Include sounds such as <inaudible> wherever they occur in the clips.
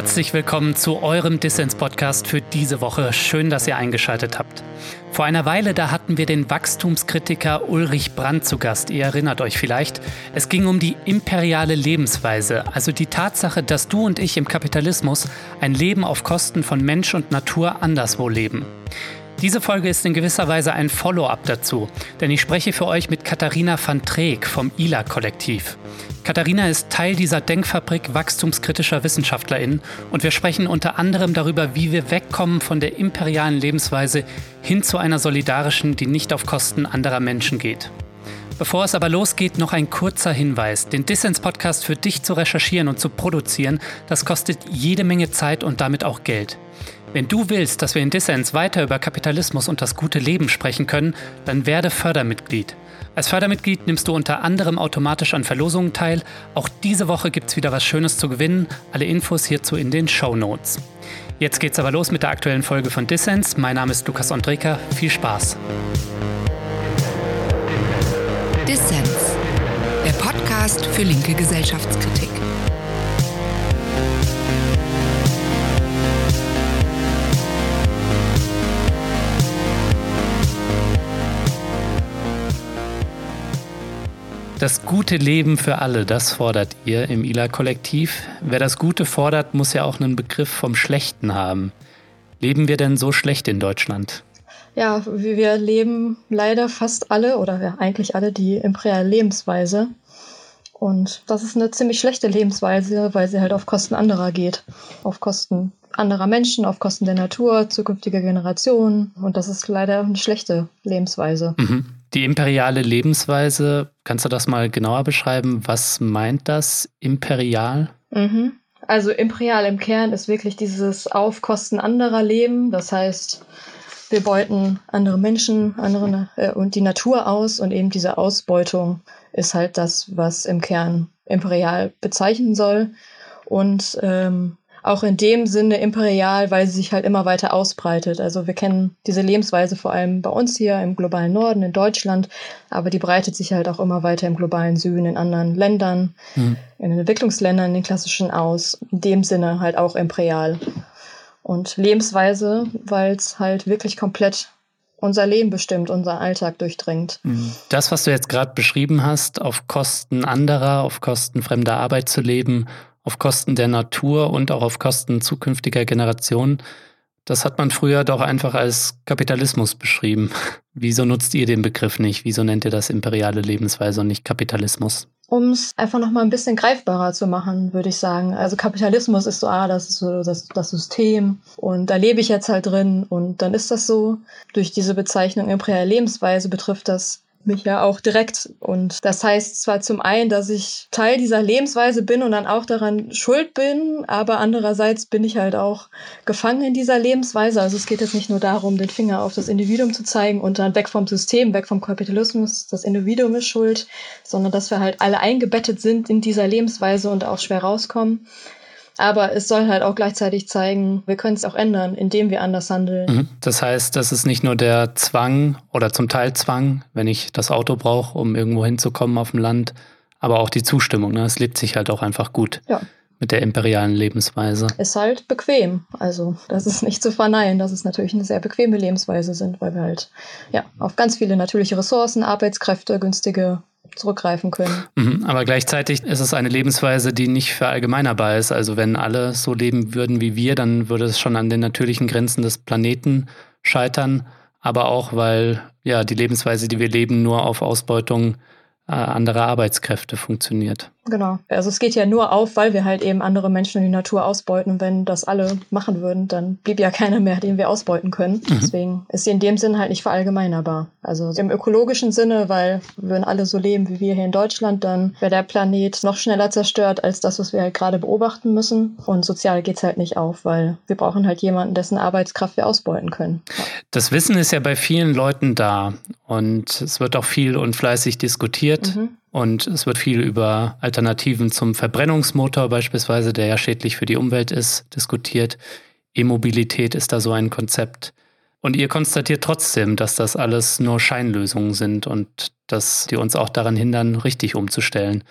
Herzlich willkommen zu eurem Dissens-Podcast für diese Woche. Schön, dass ihr eingeschaltet habt. Vor einer Weile, da hatten wir den Wachstumskritiker Ulrich Brandt zu Gast. Ihr erinnert euch vielleicht. Es ging um die imperiale Lebensweise, also die Tatsache, dass du und ich im Kapitalismus ein Leben auf Kosten von Mensch und Natur anderswo leben. Diese Folge ist in gewisser Weise ein Follow-up dazu, denn ich spreche für euch mit Katharina van Treek vom ILA-Kollektiv. Katharina ist Teil dieser Denkfabrik wachstumskritischer WissenschaftlerInnen und wir sprechen unter anderem darüber, wie wir wegkommen von der imperialen Lebensweise hin zu einer solidarischen, die nicht auf Kosten anderer Menschen geht. Bevor es aber losgeht, noch ein kurzer Hinweis. Den Dissens-Podcast für dich zu recherchieren und zu produzieren, das kostet jede Menge Zeit und damit auch Geld. Wenn du willst, dass wir in Dissens weiter über Kapitalismus und das gute Leben sprechen können, dann werde Fördermitglied. Als Fördermitglied nimmst du unter anderem automatisch an Verlosungen teil. Auch diese Woche gibt es wieder was Schönes zu gewinnen. Alle Infos hierzu in den Show Notes. Jetzt geht's aber los mit der aktuellen Folge von Dissens. Mein Name ist Lukas Ondreka. Viel Spaß. Dissens, der Podcast für linke Gesellschaftskritik. Das gute Leben für alle, das fordert ihr im ILA-Kollektiv. Wer das Gute fordert, muss ja auch einen Begriff vom Schlechten haben. Leben wir denn so schlecht in Deutschland? Ja, wir leben leider fast alle oder eigentlich alle die imperiale Lebensweise. Und das ist eine ziemlich schlechte Lebensweise, weil sie halt auf Kosten anderer geht. Auf Kosten anderer Menschen, auf Kosten der Natur, zukünftiger Generationen. Und das ist leider eine schlechte Lebensweise. Mhm. Die imperiale Lebensweise, kannst du das mal genauer beschreiben? Was meint das imperial? Mhm. Also imperial im Kern ist wirklich dieses auf Kosten anderer Leben. Das heißt, wir beuten andere Menschen andere, äh, und die Natur aus und eben diese Ausbeutung ist halt das, was im Kern imperial bezeichnen soll. Und ähm, auch in dem Sinne imperial, weil sie sich halt immer weiter ausbreitet. Also wir kennen diese Lebensweise vor allem bei uns hier im globalen Norden, in Deutschland, aber die breitet sich halt auch immer weiter im globalen Süden, in anderen Ländern, mhm. in den Entwicklungsländern, in den klassischen aus. In dem Sinne halt auch imperial. Und Lebensweise, weil es halt wirklich komplett unser Leben bestimmt, unser Alltag durchdringt. Mhm. Das, was du jetzt gerade beschrieben hast, auf Kosten anderer, auf Kosten fremder Arbeit zu leben auf Kosten der Natur und auch auf Kosten zukünftiger Generationen. Das hat man früher doch einfach als Kapitalismus beschrieben. <laughs> Wieso nutzt ihr den Begriff nicht? Wieso nennt ihr das imperiale Lebensweise und nicht Kapitalismus? Um es einfach noch mal ein bisschen greifbarer zu machen, würde ich sagen. Also Kapitalismus ist so, ah, das ist so das, das System und da lebe ich jetzt halt drin und dann ist das so. Durch diese Bezeichnung imperiale Lebensweise betrifft das mich ja auch direkt. Und das heißt zwar zum einen, dass ich Teil dieser Lebensweise bin und dann auch daran schuld bin, aber andererseits bin ich halt auch gefangen in dieser Lebensweise. Also es geht jetzt nicht nur darum, den Finger auf das Individuum zu zeigen und dann weg vom System, weg vom Kapitalismus, das Individuum ist schuld, sondern dass wir halt alle eingebettet sind in dieser Lebensweise und auch schwer rauskommen. Aber es soll halt auch gleichzeitig zeigen, wir können es auch ändern, indem wir anders handeln. Mhm. Das heißt, das ist nicht nur der Zwang oder zum Teil Zwang, wenn ich das Auto brauche, um irgendwo hinzukommen auf dem Land, aber auch die Zustimmung. Ne? Es lebt sich halt auch einfach gut. Ja mit der imperialen Lebensweise. Ist halt bequem. Also, das ist nicht zu verneinen, dass es natürlich eine sehr bequeme Lebensweise sind, weil wir halt ja auf ganz viele natürliche Ressourcen, Arbeitskräfte, günstige zurückgreifen können. Mhm, aber gleichzeitig ist es eine Lebensweise, die nicht verallgemeinerbar ist. Also wenn alle so leben würden wie wir, dann würde es schon an den natürlichen Grenzen des Planeten scheitern. Aber auch, weil ja die Lebensweise, die wir leben, nur auf Ausbeutung äh, anderer Arbeitskräfte funktioniert. Genau. Also es geht ja nur auf, weil wir halt eben andere Menschen in die Natur ausbeuten. Und wenn das alle machen würden, dann blieb ja keiner mehr, den wir ausbeuten können. Mhm. Deswegen ist sie in dem Sinn halt nicht verallgemeinerbar. Also im ökologischen Sinne, weil würden alle so leben wie wir hier in Deutschland, dann wäre der Planet noch schneller zerstört als das, was wir halt gerade beobachten müssen. Und sozial geht's halt nicht auf, weil wir brauchen halt jemanden, dessen Arbeitskraft wir ausbeuten können. Ja. Das Wissen ist ja bei vielen Leuten da und es wird auch viel und fleißig diskutiert. Mhm. Und es wird viel über Alternativen zum Verbrennungsmotor beispielsweise, der ja schädlich für die Umwelt ist, diskutiert. E-Mobilität ist da so ein Konzept. Und ihr konstatiert trotzdem, dass das alles nur Scheinlösungen sind und dass die uns auch daran hindern, richtig umzustellen.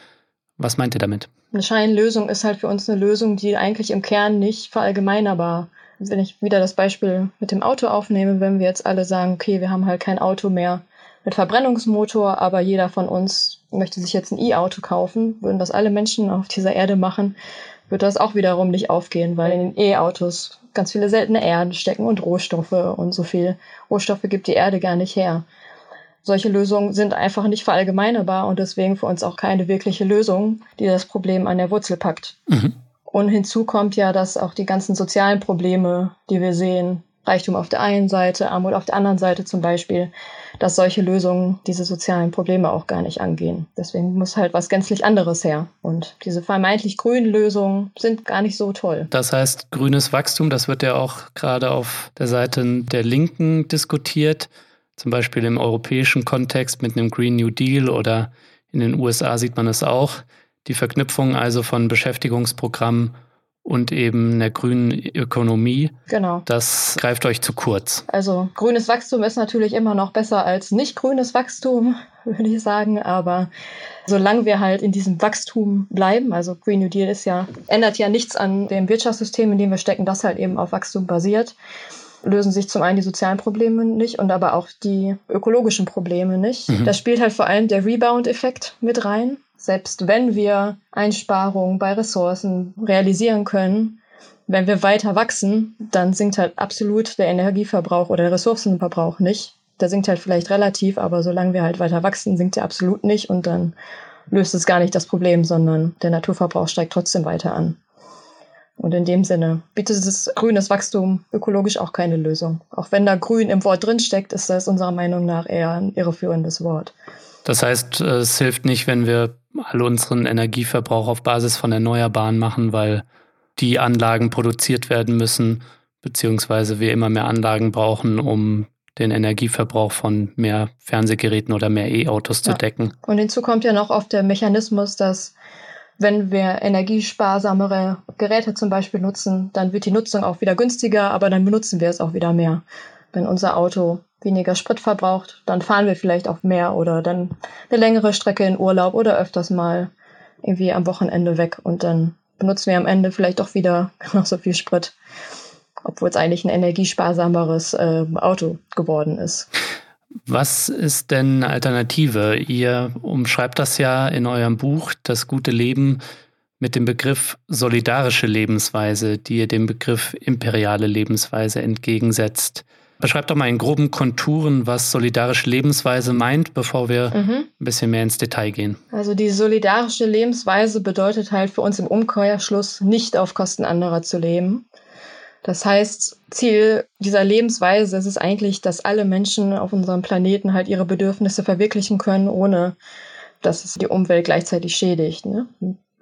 Was meint ihr damit? Eine Scheinlösung ist halt für uns eine Lösung, die eigentlich im Kern nicht verallgemeinerbar. Wenn ich wieder das Beispiel mit dem Auto aufnehme, wenn wir jetzt alle sagen, okay, wir haben halt kein Auto mehr mit Verbrennungsmotor, aber jeder von uns möchte sich jetzt ein E-Auto kaufen, würden das alle Menschen auf dieser Erde machen, wird das auch wiederum nicht aufgehen, weil in den E-Autos ganz viele seltene Erden stecken und Rohstoffe und so viel Rohstoffe gibt die Erde gar nicht her. Solche Lösungen sind einfach nicht verallgemeinerbar und deswegen für uns auch keine wirkliche Lösung, die das Problem an der Wurzel packt. Mhm. Und hinzu kommt ja, dass auch die ganzen sozialen Probleme, die wir sehen, Reichtum auf der einen Seite, Armut auf der anderen Seite zum Beispiel, dass solche Lösungen diese sozialen Probleme auch gar nicht angehen. Deswegen muss halt was gänzlich anderes her. Und diese vermeintlich grünen Lösungen sind gar nicht so toll. Das heißt, grünes Wachstum, das wird ja auch gerade auf der Seite der Linken diskutiert, zum Beispiel im europäischen Kontext mit einem Green New Deal oder in den USA sieht man es auch. Die Verknüpfung also von Beschäftigungsprogrammen und eben der grünen Ökonomie. Genau. Das greift euch zu kurz. Also grünes Wachstum ist natürlich immer noch besser als nicht grünes Wachstum, <laughs> würde ich sagen. Aber solange wir halt in diesem Wachstum bleiben, also Green New Deal ist ja, ändert ja nichts an dem Wirtschaftssystem, in dem wir stecken, das halt eben auf Wachstum basiert lösen sich zum einen die sozialen Probleme nicht und aber auch die ökologischen Probleme nicht. Mhm. Da spielt halt vor allem der Rebound-Effekt mit rein. Selbst wenn wir Einsparungen bei Ressourcen realisieren können, wenn wir weiter wachsen, dann sinkt halt absolut der Energieverbrauch oder der Ressourcenverbrauch nicht. Der sinkt halt vielleicht relativ, aber solange wir halt weiter wachsen, sinkt er absolut nicht und dann löst es gar nicht das Problem, sondern der Naturverbrauch steigt trotzdem weiter an. Und in dem Sinne bietet das grünes Wachstum ökologisch auch keine Lösung. Auch wenn da grün im Wort drinsteckt, ist das unserer Meinung nach eher ein irreführendes Wort. Das heißt, es hilft nicht, wenn wir all unseren Energieverbrauch auf Basis von Erneuerbaren machen, weil die Anlagen produziert werden müssen, beziehungsweise wir immer mehr Anlagen brauchen, um den Energieverbrauch von mehr Fernsehgeräten oder mehr E-Autos ja. zu decken. Und hinzu kommt ja noch oft der Mechanismus, dass wenn wir energiesparsamere Geräte zum Beispiel nutzen, dann wird die Nutzung auch wieder günstiger, aber dann benutzen wir es auch wieder mehr. Wenn unser Auto weniger Sprit verbraucht, dann fahren wir vielleicht auch mehr oder dann eine längere Strecke in Urlaub oder öfters mal irgendwie am Wochenende weg und dann benutzen wir am Ende vielleicht doch wieder <laughs> genauso viel Sprit, obwohl es eigentlich ein energiesparsameres äh, Auto geworden ist. Was ist denn eine Alternative? Ihr umschreibt das ja in eurem Buch, das gute Leben, mit dem Begriff solidarische Lebensweise, die ihr dem Begriff imperiale Lebensweise entgegensetzt. Beschreibt doch mal in groben Konturen, was solidarische Lebensweise meint, bevor wir mhm. ein bisschen mehr ins Detail gehen. Also die solidarische Lebensweise bedeutet halt für uns im Umkehrschluss nicht auf Kosten anderer zu leben. Das heißt, Ziel dieser Lebensweise ist es eigentlich, dass alle Menschen auf unserem Planeten halt ihre Bedürfnisse verwirklichen können, ohne dass es die Umwelt gleichzeitig schädigt. Ne?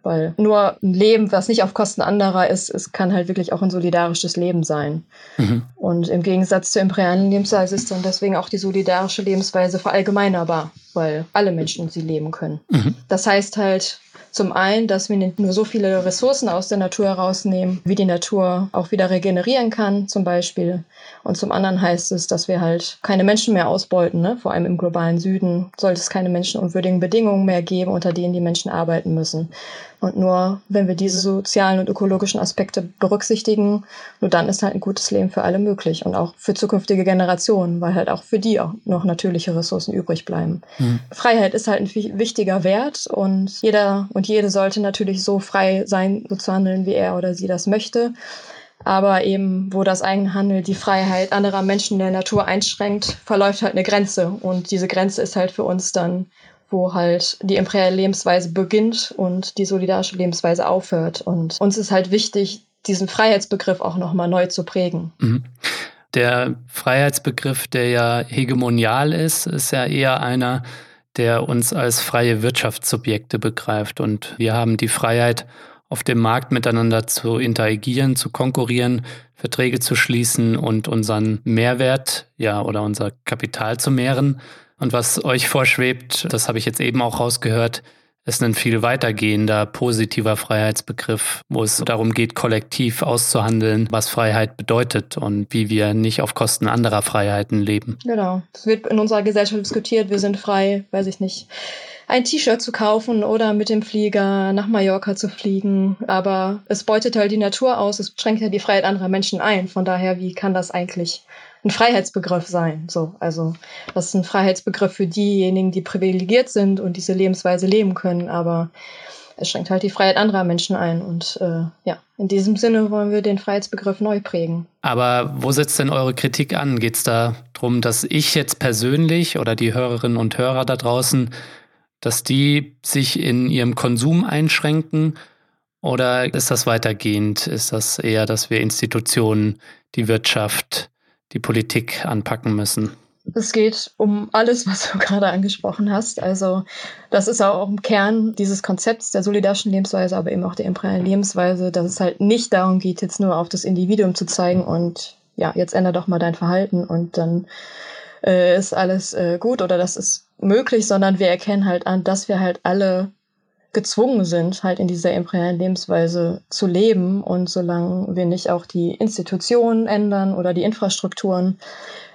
Weil nur ein Leben, was nicht auf Kosten anderer ist, es kann halt wirklich auch ein solidarisches Leben sein. Mhm. Und im Gegensatz zur imperialen Lebensweise ist dann deswegen auch die solidarische Lebensweise verallgemeinerbar, weil alle Menschen sie leben können. Mhm. Das heißt halt, zum einen, dass wir nur so viele Ressourcen aus der Natur herausnehmen, wie die Natur auch wieder regenerieren kann, zum Beispiel. Und zum anderen heißt es, dass wir halt keine Menschen mehr ausbeuten. Ne? Vor allem im globalen Süden sollte es keine menschenunwürdigen Bedingungen mehr geben, unter denen die Menschen arbeiten müssen. Und nur wenn wir diese sozialen und ökologischen Aspekte berücksichtigen, nur dann ist halt ein gutes Leben für alle möglich und auch für zukünftige Generationen, weil halt auch für die auch noch natürliche Ressourcen übrig bleiben. Mhm. Freiheit ist halt ein wichtiger Wert und jeder und jede sollte natürlich so frei sein, so zu handeln, wie er oder sie das möchte. Aber eben, wo das eigene Handeln die Freiheit anderer Menschen in der Natur einschränkt, verläuft halt eine Grenze. Und diese Grenze ist halt für uns dann wo halt die imperiale Lebensweise beginnt und die solidarische Lebensweise aufhört. Und uns ist halt wichtig, diesen Freiheitsbegriff auch nochmal neu zu prägen. Mhm. Der Freiheitsbegriff, der ja hegemonial ist, ist ja eher einer, der uns als freie Wirtschaftssubjekte begreift. Und wir haben die Freiheit, auf dem Markt miteinander zu interagieren, zu konkurrieren, Verträge zu schließen und unseren Mehrwert, ja, oder unser Kapital zu mehren. Und was euch vorschwebt, das habe ich jetzt eben auch rausgehört, es ein viel weitergehender, positiver Freiheitsbegriff, wo es darum geht, kollektiv auszuhandeln, was Freiheit bedeutet und wie wir nicht auf Kosten anderer Freiheiten leben. Genau. Es wird in unserer Gesellschaft diskutiert, wir sind frei, weiß ich nicht, ein T-Shirt zu kaufen oder mit dem Flieger nach Mallorca zu fliegen. Aber es beutet halt die Natur aus, es schränkt ja die Freiheit anderer Menschen ein. Von daher, wie kann das eigentlich ein Freiheitsbegriff sein. So, also das ist ein Freiheitsbegriff für diejenigen, die privilegiert sind und diese Lebensweise leben können, aber es schränkt halt die Freiheit anderer Menschen ein. Und äh, ja, in diesem Sinne wollen wir den Freiheitsbegriff neu prägen. Aber wo setzt denn eure Kritik an? Geht es da darum, dass ich jetzt persönlich oder die Hörerinnen und Hörer da draußen, dass die sich in ihrem Konsum einschränken? Oder ist das weitergehend? Ist das eher, dass wir Institutionen, die Wirtschaft, die Politik anpacken müssen? Es geht um alles, was du <laughs> gerade angesprochen hast. Also das ist auch im Kern dieses Konzepts der solidarischen Lebensweise, aber eben auch der imperialen Lebensweise, dass es halt nicht darum geht, jetzt nur auf das Individuum zu zeigen und ja, jetzt ändere doch mal dein Verhalten und dann äh, ist alles äh, gut oder das ist möglich, sondern wir erkennen halt an, dass wir halt alle gezwungen sind, halt in dieser imperialen Lebensweise zu leben. Und solange wir nicht auch die Institutionen ändern oder die Infrastrukturen,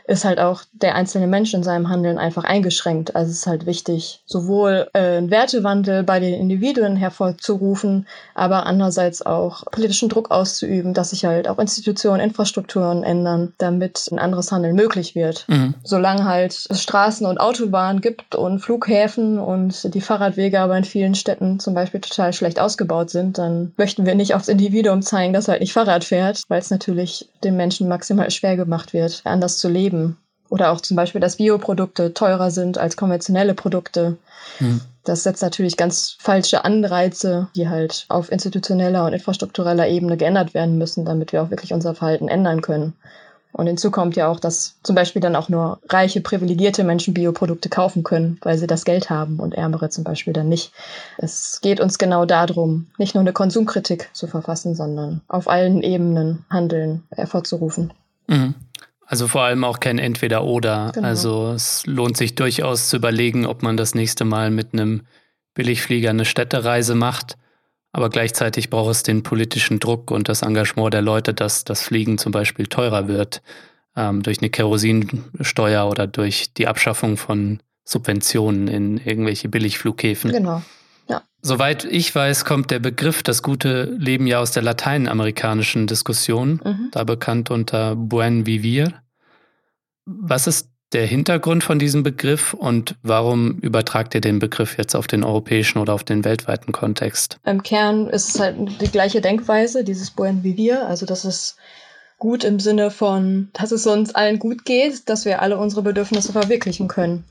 ist halt auch der einzelne Mensch in seinem Handeln einfach eingeschränkt. Also es ist halt wichtig, sowohl äh, einen Wertewandel bei den Individuen hervorzurufen, aber andererseits auch politischen Druck auszuüben, dass sich halt auch Institutionen, Infrastrukturen ändern, damit ein anderes Handeln möglich wird. Mhm. Solange halt es Straßen und Autobahnen gibt und Flughäfen und die Fahrradwege aber in vielen Städten zum Beispiel total schlecht ausgebaut sind, dann möchten wir nicht aufs Individuum zeigen, dass er halt nicht Fahrrad fährt, weil es natürlich den Menschen maximal schwer gemacht wird, anders zu leben leben. Oder auch zum Beispiel, dass Bioprodukte teurer sind als konventionelle Produkte. Mhm. Das setzt natürlich ganz falsche Anreize, die halt auf institutioneller und infrastruktureller Ebene geändert werden müssen, damit wir auch wirklich unser Verhalten ändern können. Und hinzu kommt ja auch, dass zum Beispiel dann auch nur reiche, privilegierte Menschen Bioprodukte kaufen können, weil sie das Geld haben und ärmere zum Beispiel dann nicht. Es geht uns genau darum, nicht nur eine Konsumkritik zu verfassen, sondern auf allen Ebenen Handeln hervorzurufen. Mhm. Also vor allem auch kein Entweder-Oder. Genau. Also es lohnt sich durchaus zu überlegen, ob man das nächste Mal mit einem Billigflieger eine Städtereise macht. Aber gleichzeitig braucht es den politischen Druck und das Engagement der Leute, dass das Fliegen zum Beispiel teurer wird ähm, durch eine Kerosinsteuer oder durch die Abschaffung von Subventionen in irgendwelche Billigflughäfen. Genau. Ja. Soweit ich weiß, kommt der Begriff das gute Leben ja aus der lateinamerikanischen Diskussion, mhm. da bekannt unter Buen Vivir. Was ist der Hintergrund von diesem Begriff und warum übertragt ihr den Begriff jetzt auf den europäischen oder auf den weltweiten Kontext? Im Kern ist es halt die gleiche Denkweise, dieses Buen Vivir, also dass es gut im Sinne von, dass es uns allen gut geht, dass wir alle unsere Bedürfnisse verwirklichen können.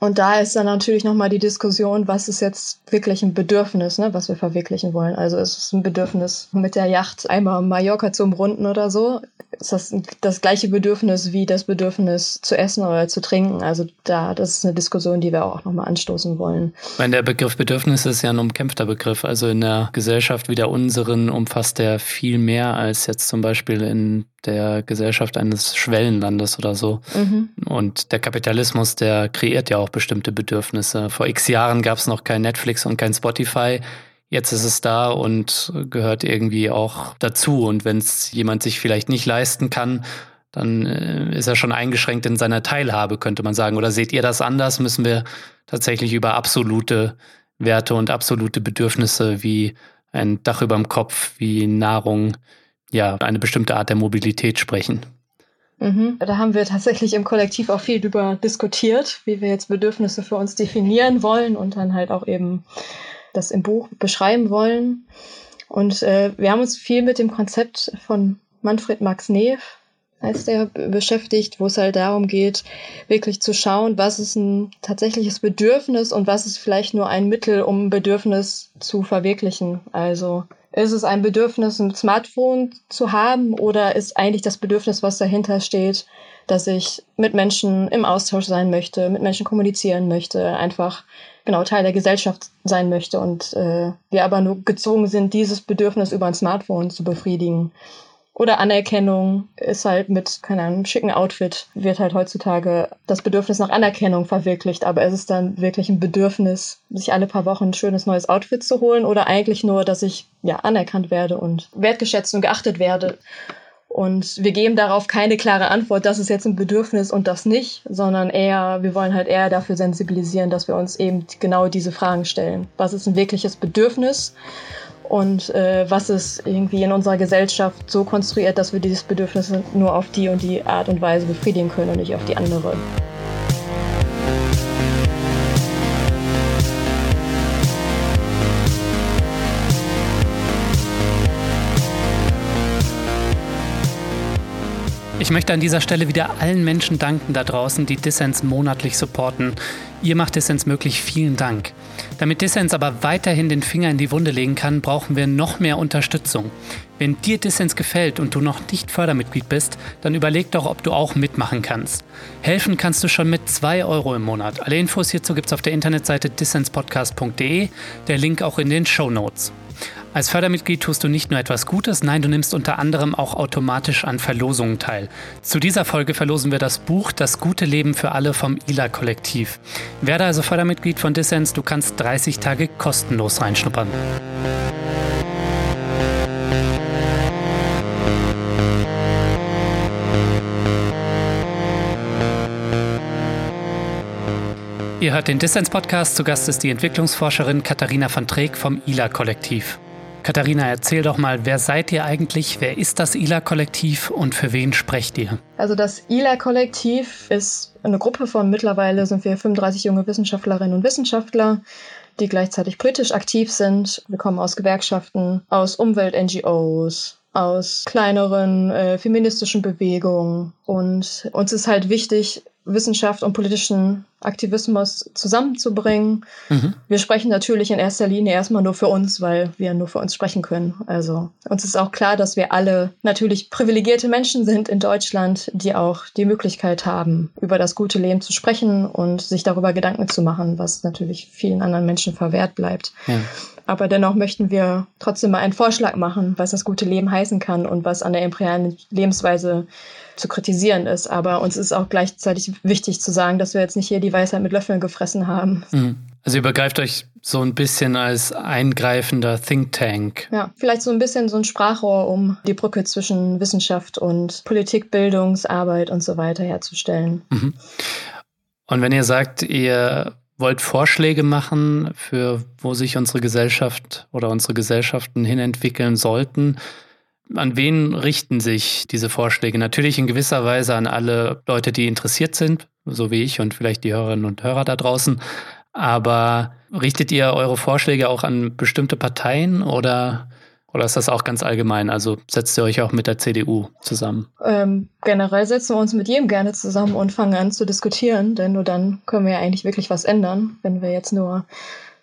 Und da ist dann natürlich nochmal die Diskussion, was ist jetzt wirklich ein Bedürfnis, ne, was wir verwirklichen wollen. Also ist es ein Bedürfnis, mit der Yacht einmal Mallorca zu umrunden oder so? Ist das das gleiche Bedürfnis wie das Bedürfnis zu essen oder zu trinken? Also da, das ist eine Diskussion, die wir auch nochmal anstoßen wollen. Ich meine, der Begriff Bedürfnis ist ja ein umkämpfter Begriff. Also in der Gesellschaft wie der unseren umfasst er viel mehr als jetzt zum Beispiel in der Gesellschaft eines Schwellenlandes oder so. Mhm. Und der Kapitalismus, der kreiert ja auch bestimmte Bedürfnisse. Vor x Jahren gab es noch kein Netflix und kein Spotify. Jetzt ist es da und gehört irgendwie auch dazu. Und wenn es jemand sich vielleicht nicht leisten kann, dann äh, ist er schon eingeschränkt in seiner Teilhabe, könnte man sagen. Oder seht ihr das anders? Müssen wir tatsächlich über absolute Werte und absolute Bedürfnisse wie ein Dach über dem Kopf, wie Nahrung, ja, eine bestimmte Art der Mobilität sprechen. Mhm. Da haben wir tatsächlich im Kollektiv auch viel drüber diskutiert, wie wir jetzt Bedürfnisse für uns definieren wollen und dann halt auch eben das im Buch beschreiben wollen. Und äh, wir haben uns viel mit dem Konzept von Manfred Max Neef heißt der beschäftigt, wo es halt darum geht, wirklich zu schauen, was ist ein tatsächliches Bedürfnis und was ist vielleicht nur ein Mittel, um ein Bedürfnis zu verwirklichen. Also ist es ein Bedürfnis, ein Smartphone zu haben oder ist eigentlich das Bedürfnis, was dahinter steht, dass ich mit Menschen im Austausch sein möchte, mit Menschen kommunizieren möchte, einfach genau Teil der Gesellschaft sein möchte und äh, wir aber nur gezwungen sind, dieses Bedürfnis über ein Smartphone zu befriedigen. oder Anerkennung ist halt mit, keine Ahnung, schicken Outfit, wird halt heutzutage das Bedürfnis nach Anerkennung verwirklicht. Aber ist es dann wirklich ein Bedürfnis, sich alle paar Wochen ein schönes neues Outfit zu holen oder eigentlich nur, dass ich ja anerkannt werde und wertgeschätzt und geachtet werde? Und wir geben darauf keine klare Antwort, das ist jetzt ein Bedürfnis und das nicht, sondern eher, wir wollen halt eher dafür sensibilisieren, dass wir uns eben genau diese Fragen stellen. Was ist ein wirkliches Bedürfnis? und äh, was ist irgendwie in unserer Gesellschaft so konstruiert, dass wir dieses Bedürfnis nur auf die und die Art und Weise befriedigen können und nicht auf die andere. Ich möchte an dieser Stelle wieder allen Menschen danken da draußen, die Dissens monatlich supporten. Ihr macht Dissens möglich. Vielen Dank. Damit Dissens aber weiterhin den Finger in die Wunde legen kann, brauchen wir noch mehr Unterstützung. Wenn dir Dissens gefällt und du noch nicht Fördermitglied bist, dann überleg doch, ob du auch mitmachen kannst. Helfen kannst du schon mit 2 Euro im Monat. Alle Infos hierzu gibt es auf der Internetseite dissenspodcast.de, der Link auch in den Show Notes. Als Fördermitglied tust du nicht nur etwas Gutes, nein, du nimmst unter anderem auch automatisch an Verlosungen teil. Zu dieser Folge verlosen wir das Buch Das gute Leben für alle vom ILA-Kollektiv. Werde also Fördermitglied von Dissens, du kannst 30 Tage kostenlos reinschnuppern. Ihr hört den Dissens-Podcast. Zu Gast ist die Entwicklungsforscherin Katharina van Treek vom ILA-Kollektiv. Katharina, erzähl doch mal, wer seid ihr eigentlich? Wer ist das ILA-Kollektiv und für wen sprecht ihr? Also das ILA-Kollektiv ist eine Gruppe von mittlerweile sind wir 35 junge Wissenschaftlerinnen und Wissenschaftler, die gleichzeitig politisch aktiv sind. Wir kommen aus Gewerkschaften, aus Umwelt-NGOs, aus kleineren äh, feministischen Bewegungen. Und uns ist halt wichtig, Wissenschaft und politischen Aktivismus zusammenzubringen. Mhm. Wir sprechen natürlich in erster Linie erstmal nur für uns, weil wir nur für uns sprechen können. Also uns ist auch klar, dass wir alle natürlich privilegierte Menschen sind in Deutschland, die auch die Möglichkeit haben, über das gute Leben zu sprechen und sich darüber Gedanken zu machen, was natürlich vielen anderen Menschen verwehrt bleibt. Ja. Aber dennoch möchten wir trotzdem mal einen Vorschlag machen, was das gute Leben heißen kann und was an der imperialen Lebensweise zu kritisieren ist. Aber uns ist auch gleichzeitig wichtig zu sagen, dass wir jetzt nicht hier die Weisheit mit Löffeln gefressen haben. Mhm. Also übergreift euch so ein bisschen als eingreifender Think Tank. Ja, vielleicht so ein bisschen so ein Sprachrohr, um die Brücke zwischen Wissenschaft und Politik, Bildungsarbeit und so weiter herzustellen. Mhm. Und wenn ihr sagt, ihr wollt Vorschläge machen, für wo sich unsere Gesellschaft oder unsere Gesellschaften hinentwickeln sollten. An wen richten sich diese Vorschläge? Natürlich in gewisser Weise an alle Leute, die interessiert sind, so wie ich und vielleicht die Hörerinnen und Hörer da draußen. Aber richtet ihr eure Vorschläge auch an bestimmte Parteien oder oder ist das auch ganz allgemein? Also setzt ihr euch auch mit der CDU zusammen? Ähm, generell setzen wir uns mit jedem gerne zusammen und fangen an zu diskutieren, denn nur dann können wir ja eigentlich wirklich was ändern. Wenn wir jetzt nur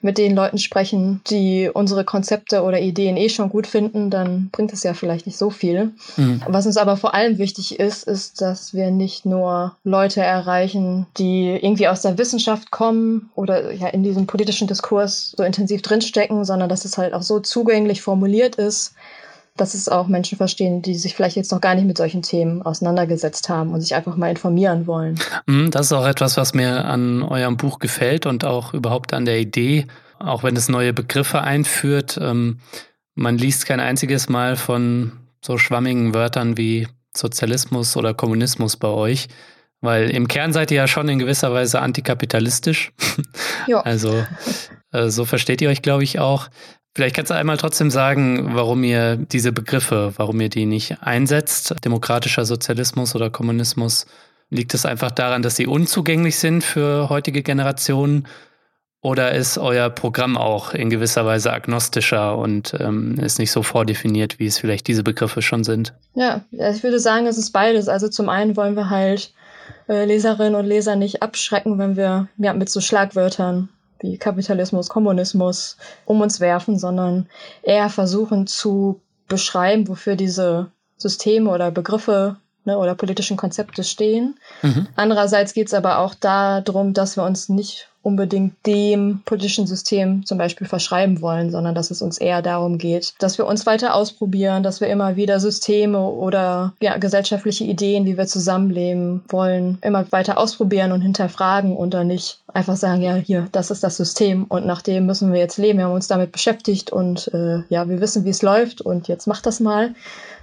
mit den Leuten sprechen, die unsere Konzepte oder Ideen eh schon gut finden, dann bringt es ja vielleicht nicht so viel. Mhm. Was uns aber vor allem wichtig ist, ist, dass wir nicht nur Leute erreichen, die irgendwie aus der Wissenschaft kommen oder ja in diesem politischen Diskurs so intensiv drinstecken, sondern dass es halt auch so zugänglich formuliert ist, dass es auch Menschen verstehen, die sich vielleicht jetzt noch gar nicht mit solchen Themen auseinandergesetzt haben und sich einfach mal informieren wollen. Mhm, das ist auch etwas, was mir an eurem Buch gefällt und auch überhaupt an der Idee, auch wenn es neue Begriffe einführt. Ähm, man liest kein einziges Mal von so schwammigen Wörtern wie Sozialismus oder Kommunismus bei euch. Weil im Kern seid ihr ja schon in gewisser Weise antikapitalistisch. Ja. <laughs> Also äh, so versteht ihr euch, glaube ich, auch. Vielleicht kannst du einmal trotzdem sagen, warum ihr diese Begriffe, warum ihr die nicht einsetzt. Demokratischer Sozialismus oder Kommunismus. Liegt es einfach daran, dass sie unzugänglich sind für heutige Generationen? Oder ist euer Programm auch in gewisser Weise agnostischer und ähm, ist nicht so vordefiniert, wie es vielleicht diese Begriffe schon sind? Ja, ich würde sagen, es ist beides. Also zum einen wollen wir halt äh, Leserinnen und Leser nicht abschrecken, wenn wir ja, mit so Schlagwörtern wie Kapitalismus, Kommunismus um uns werfen, sondern eher versuchen zu beschreiben, wofür diese Systeme oder Begriffe ne, oder politischen Konzepte stehen. Mhm. Andererseits geht es aber auch darum, dass wir uns nicht unbedingt dem politischen System zum Beispiel verschreiben wollen, sondern dass es uns eher darum geht, dass wir uns weiter ausprobieren, dass wir immer wieder Systeme oder ja, gesellschaftliche Ideen, wie wir zusammenleben wollen, immer weiter ausprobieren und hinterfragen und dann nicht einfach sagen, ja, hier, das ist das System und nach dem müssen wir jetzt leben. Wir haben uns damit beschäftigt und äh, ja, wir wissen, wie es läuft und jetzt macht das mal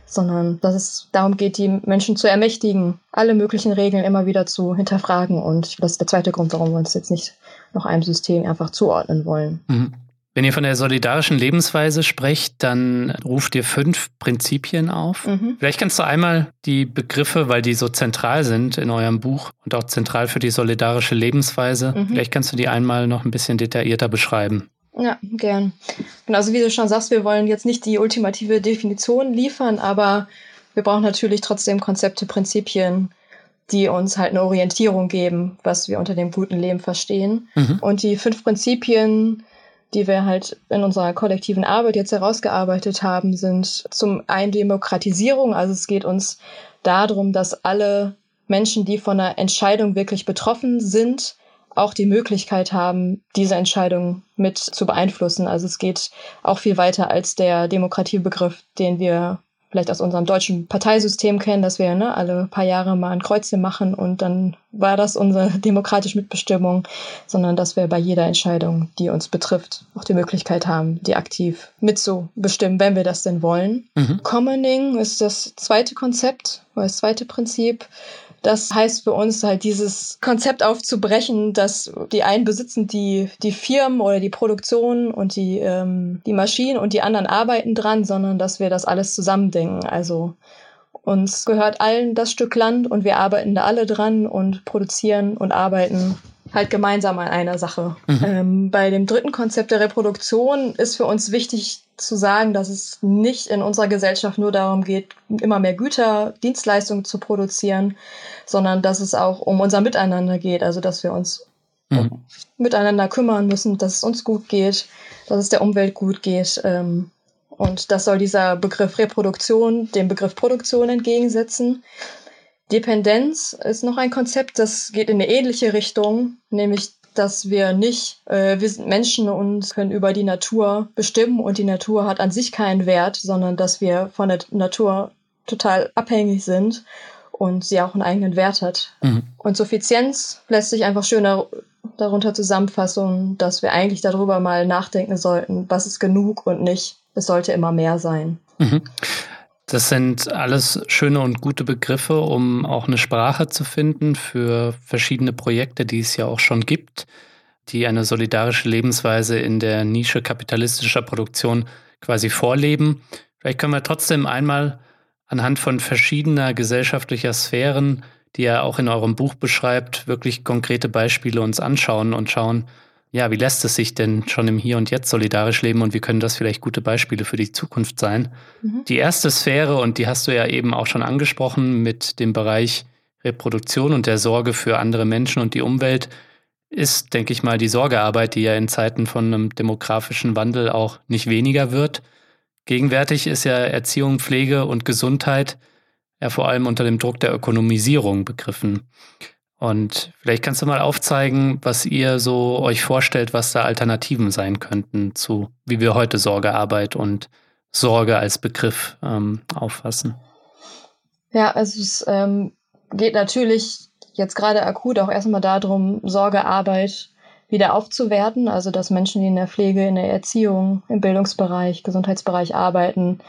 sondern dass es darum geht, die Menschen zu ermächtigen, alle möglichen Regeln immer wieder zu hinterfragen. Und das ist der zweite Grund, warum wir uns jetzt nicht noch einem System einfach zuordnen wollen. Mhm. Wenn ihr von der solidarischen Lebensweise sprecht, dann ruft ihr fünf Prinzipien auf. Mhm. Vielleicht kannst du einmal die Begriffe, weil die so zentral sind in eurem Buch und auch zentral für die solidarische Lebensweise, mhm. vielleicht kannst du die einmal noch ein bisschen detaillierter beschreiben. Ja, gern. Genau, also wie du schon sagst, wir wollen jetzt nicht die ultimative Definition liefern, aber wir brauchen natürlich trotzdem Konzepte, Prinzipien, die uns halt eine Orientierung geben, was wir unter dem guten Leben verstehen. Mhm. Und die fünf Prinzipien, die wir halt in unserer kollektiven Arbeit jetzt herausgearbeitet haben, sind zum einen Demokratisierung. Also es geht uns darum, dass alle Menschen, die von einer Entscheidung wirklich betroffen sind, auch die Möglichkeit haben, diese Entscheidung mit zu beeinflussen. Also es geht auch viel weiter als der Demokratiebegriff, den wir vielleicht aus unserem deutschen Parteisystem kennen, dass wir ne, alle paar Jahre mal ein Kreuzchen machen und dann war das unsere <laughs> demokratische Mitbestimmung, sondern dass wir bei jeder Entscheidung, die uns betrifft, auch die Möglichkeit haben, die aktiv mitzubestimmen, wenn wir das denn wollen. Mhm. Commoning ist das zweite Konzept, das zweite Prinzip. Das heißt für uns halt dieses Konzept aufzubrechen, dass die einen besitzen die, die Firmen oder die Produktion und die, ähm, die Maschinen und die anderen arbeiten dran, sondern dass wir das alles zusammendenken. Also uns gehört allen das Stück Land und wir arbeiten da alle dran und produzieren und arbeiten halt gemeinsam an einer Sache. Mhm. Ähm, bei dem dritten Konzept der Reproduktion ist für uns wichtig zu sagen, dass es nicht in unserer Gesellschaft nur darum geht, immer mehr Güter, Dienstleistungen zu produzieren, sondern dass es auch um unser Miteinander geht, also dass wir uns mhm. miteinander kümmern müssen, dass es uns gut geht, dass es der Umwelt gut geht. Ähm, und das soll dieser Begriff Reproduktion dem Begriff Produktion entgegensetzen. Dependenz ist noch ein Konzept, das geht in eine ähnliche Richtung, nämlich dass wir nicht, äh, wir sind Menschen und können über die Natur bestimmen und die Natur hat an sich keinen Wert, sondern dass wir von der Natur total abhängig sind und sie auch einen eigenen Wert hat. Mhm. Und Suffizienz lässt sich einfach schöner darunter zusammenfassen, dass wir eigentlich darüber mal nachdenken sollten, was ist genug und nicht, es sollte immer mehr sein. Mhm. Das sind alles schöne und gute Begriffe, um auch eine Sprache zu finden für verschiedene Projekte, die es ja auch schon gibt, die eine solidarische Lebensweise in der Nische kapitalistischer Produktion quasi vorleben. Vielleicht können wir trotzdem einmal anhand von verschiedener gesellschaftlicher Sphären, die ihr auch in eurem Buch beschreibt, wirklich konkrete Beispiele uns anschauen und schauen, ja, wie lässt es sich denn schon im Hier und Jetzt solidarisch leben und wie können das vielleicht gute Beispiele für die Zukunft sein? Mhm. Die erste Sphäre, und die hast du ja eben auch schon angesprochen mit dem Bereich Reproduktion und der Sorge für andere Menschen und die Umwelt, ist, denke ich mal, die Sorgearbeit, die ja in Zeiten von einem demografischen Wandel auch nicht weniger wird. Gegenwärtig ist ja Erziehung, Pflege und Gesundheit ja vor allem unter dem Druck der Ökonomisierung begriffen. Und vielleicht kannst du mal aufzeigen, was ihr so euch vorstellt, was da Alternativen sein könnten zu, wie wir heute Sorgearbeit und Sorge als Begriff ähm, auffassen. Ja, also es ähm, geht natürlich jetzt gerade akut auch erstmal darum, Sorgearbeit wieder aufzuwerten, also dass Menschen, die in der Pflege, in der Erziehung, im Bildungsbereich, Gesundheitsbereich arbeiten,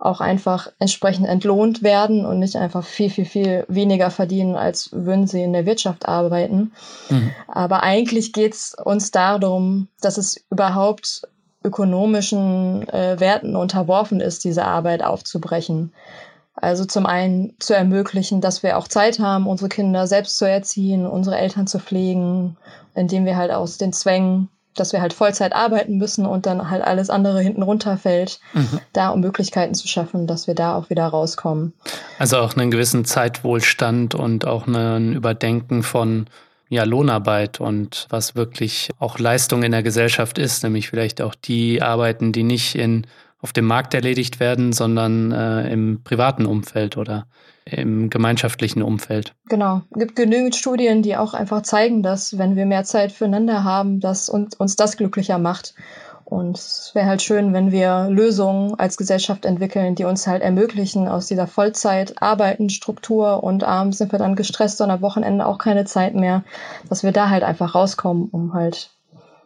auch einfach entsprechend entlohnt werden und nicht einfach viel, viel, viel weniger verdienen, als würden sie in der Wirtschaft arbeiten. Mhm. Aber eigentlich geht es uns darum, dass es überhaupt ökonomischen äh, Werten unterworfen ist, diese Arbeit aufzubrechen. Also zum einen zu ermöglichen, dass wir auch Zeit haben, unsere Kinder selbst zu erziehen, unsere Eltern zu pflegen, indem wir halt aus den Zwängen dass wir halt Vollzeit arbeiten müssen und dann halt alles andere hinten runterfällt, mhm. da um Möglichkeiten zu schaffen, dass wir da auch wieder rauskommen. Also auch einen gewissen Zeitwohlstand und auch ein Überdenken von ja, Lohnarbeit und was wirklich auch Leistung in der Gesellschaft ist, nämlich vielleicht auch die Arbeiten, die nicht in auf dem Markt erledigt werden, sondern äh, im privaten Umfeld oder im gemeinschaftlichen Umfeld. Genau. Es gibt genügend Studien, die auch einfach zeigen, dass wenn wir mehr Zeit füreinander haben, dass uns, uns das glücklicher macht. Und es wäre halt schön, wenn wir Lösungen als Gesellschaft entwickeln, die uns halt ermöglichen, aus dieser Vollzeit arbeiten, Struktur und abends sind wir dann gestresst und am Wochenende auch keine Zeit mehr, dass wir da halt einfach rauskommen, um halt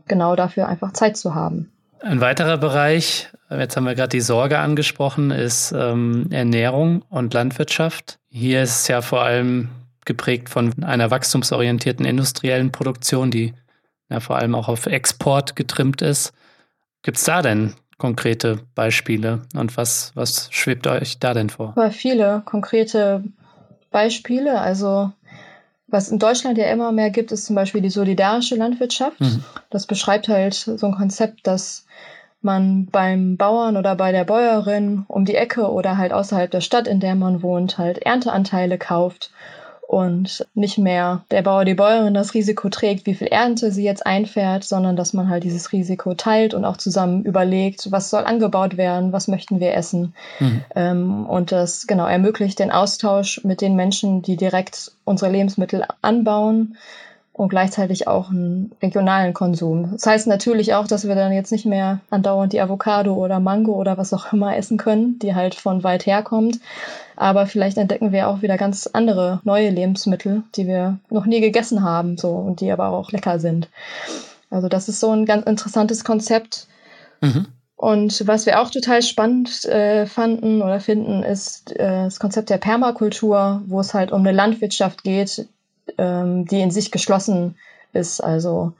genau dafür einfach Zeit zu haben. Ein weiterer Bereich, jetzt haben wir gerade die Sorge angesprochen, ist ähm, Ernährung und Landwirtschaft. Hier ist es ja vor allem geprägt von einer wachstumsorientierten industriellen Produktion, die ja vor allem auch auf Export getrimmt ist. Gibt es da denn konkrete Beispiele und was, was schwebt euch da denn vor? Aber viele konkrete Beispiele. Also was in Deutschland ja immer mehr gibt, ist zum Beispiel die solidarische Landwirtschaft. Mhm. Das beschreibt halt so ein Konzept, dass man beim Bauern oder bei der Bäuerin um die Ecke oder halt außerhalb der Stadt, in der man wohnt, halt Ernteanteile kauft und nicht mehr der Bauer, die Bäuerin das Risiko trägt, wie viel Ernte sie jetzt einfährt, sondern dass man halt dieses Risiko teilt und auch zusammen überlegt, was soll angebaut werden, was möchten wir essen. Mhm. Ähm, und das genau ermöglicht den Austausch mit den Menschen, die direkt unsere Lebensmittel anbauen und gleichzeitig auch einen regionalen Konsum. Das heißt natürlich auch, dass wir dann jetzt nicht mehr andauernd die Avocado oder Mango oder was auch immer essen können, die halt von weit her kommt. Aber vielleicht entdecken wir auch wieder ganz andere neue Lebensmittel, die wir noch nie gegessen haben, so und die aber auch lecker sind. Also das ist so ein ganz interessantes Konzept. Mhm. Und was wir auch total spannend äh, fanden oder finden, ist äh, das Konzept der Permakultur, wo es halt um eine Landwirtschaft geht, ähm, die in sich geschlossen ist. Also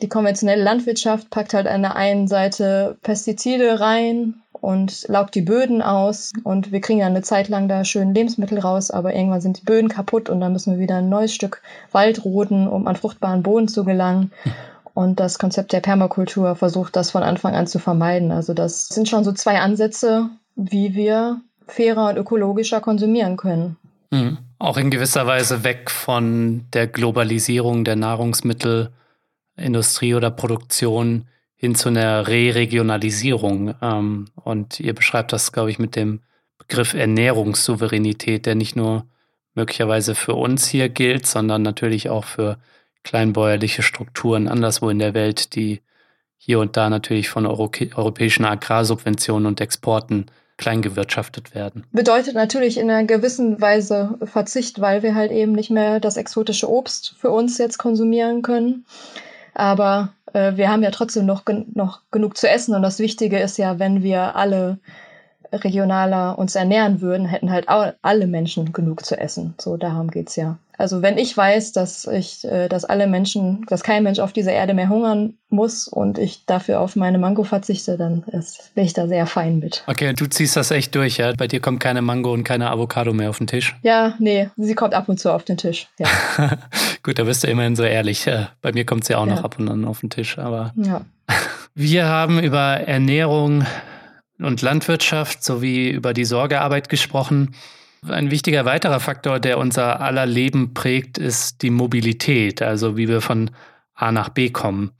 die konventionelle Landwirtschaft packt halt an der einen Seite Pestizide rein und laugt die Böden aus und wir kriegen dann eine Zeit lang da schön Lebensmittel raus, aber irgendwann sind die Böden kaputt und dann müssen wir wieder ein neues Stück Wald roden, um an fruchtbaren Boden zu gelangen. Und das Konzept der Permakultur versucht das von Anfang an zu vermeiden. Also das sind schon so zwei Ansätze, wie wir fairer und ökologischer konsumieren können. Mhm. Auch in gewisser Weise weg von der Globalisierung der Nahrungsmittelindustrie oder Produktion hin zu einer Re-Regionalisierung. Ähm, und ihr beschreibt das, glaube ich, mit dem Begriff Ernährungssouveränität, der nicht nur möglicherweise für uns hier gilt, sondern natürlich auch für kleinbäuerliche Strukturen anderswo in der Welt, die hier und da natürlich von europäischen Agrarsubventionen und Exporten kleingewirtschaftet werden. Bedeutet natürlich in einer gewissen Weise Verzicht, weil wir halt eben nicht mehr das exotische Obst für uns jetzt konsumieren können. Aber äh, wir haben ja trotzdem noch, gen noch genug zu essen und das Wichtige ist ja, wenn wir alle regionaler uns ernähren würden, hätten halt alle Menschen genug zu essen. So darum geht's ja. Also wenn ich weiß, dass ich, äh, dass alle Menschen, dass kein Mensch auf dieser Erde mehr hungern muss und ich dafür auf meine Mango verzichte, dann bin ich da sehr fein mit. Okay, du ziehst das echt durch, ja? Bei dir kommt keine Mango und keine Avocado mehr auf den Tisch? Ja, nee, sie kommt ab und zu auf den Tisch. Ja. <laughs> Gut, da bist du immerhin so ehrlich. Bei mir kommt sie auch ja. noch ab und an auf den Tisch, aber ja. <laughs> wir haben über Ernährung und Landwirtschaft sowie über die Sorgearbeit gesprochen. Ein wichtiger weiterer Faktor, der unser aller Leben prägt, ist die Mobilität, also wie wir von A nach B kommen.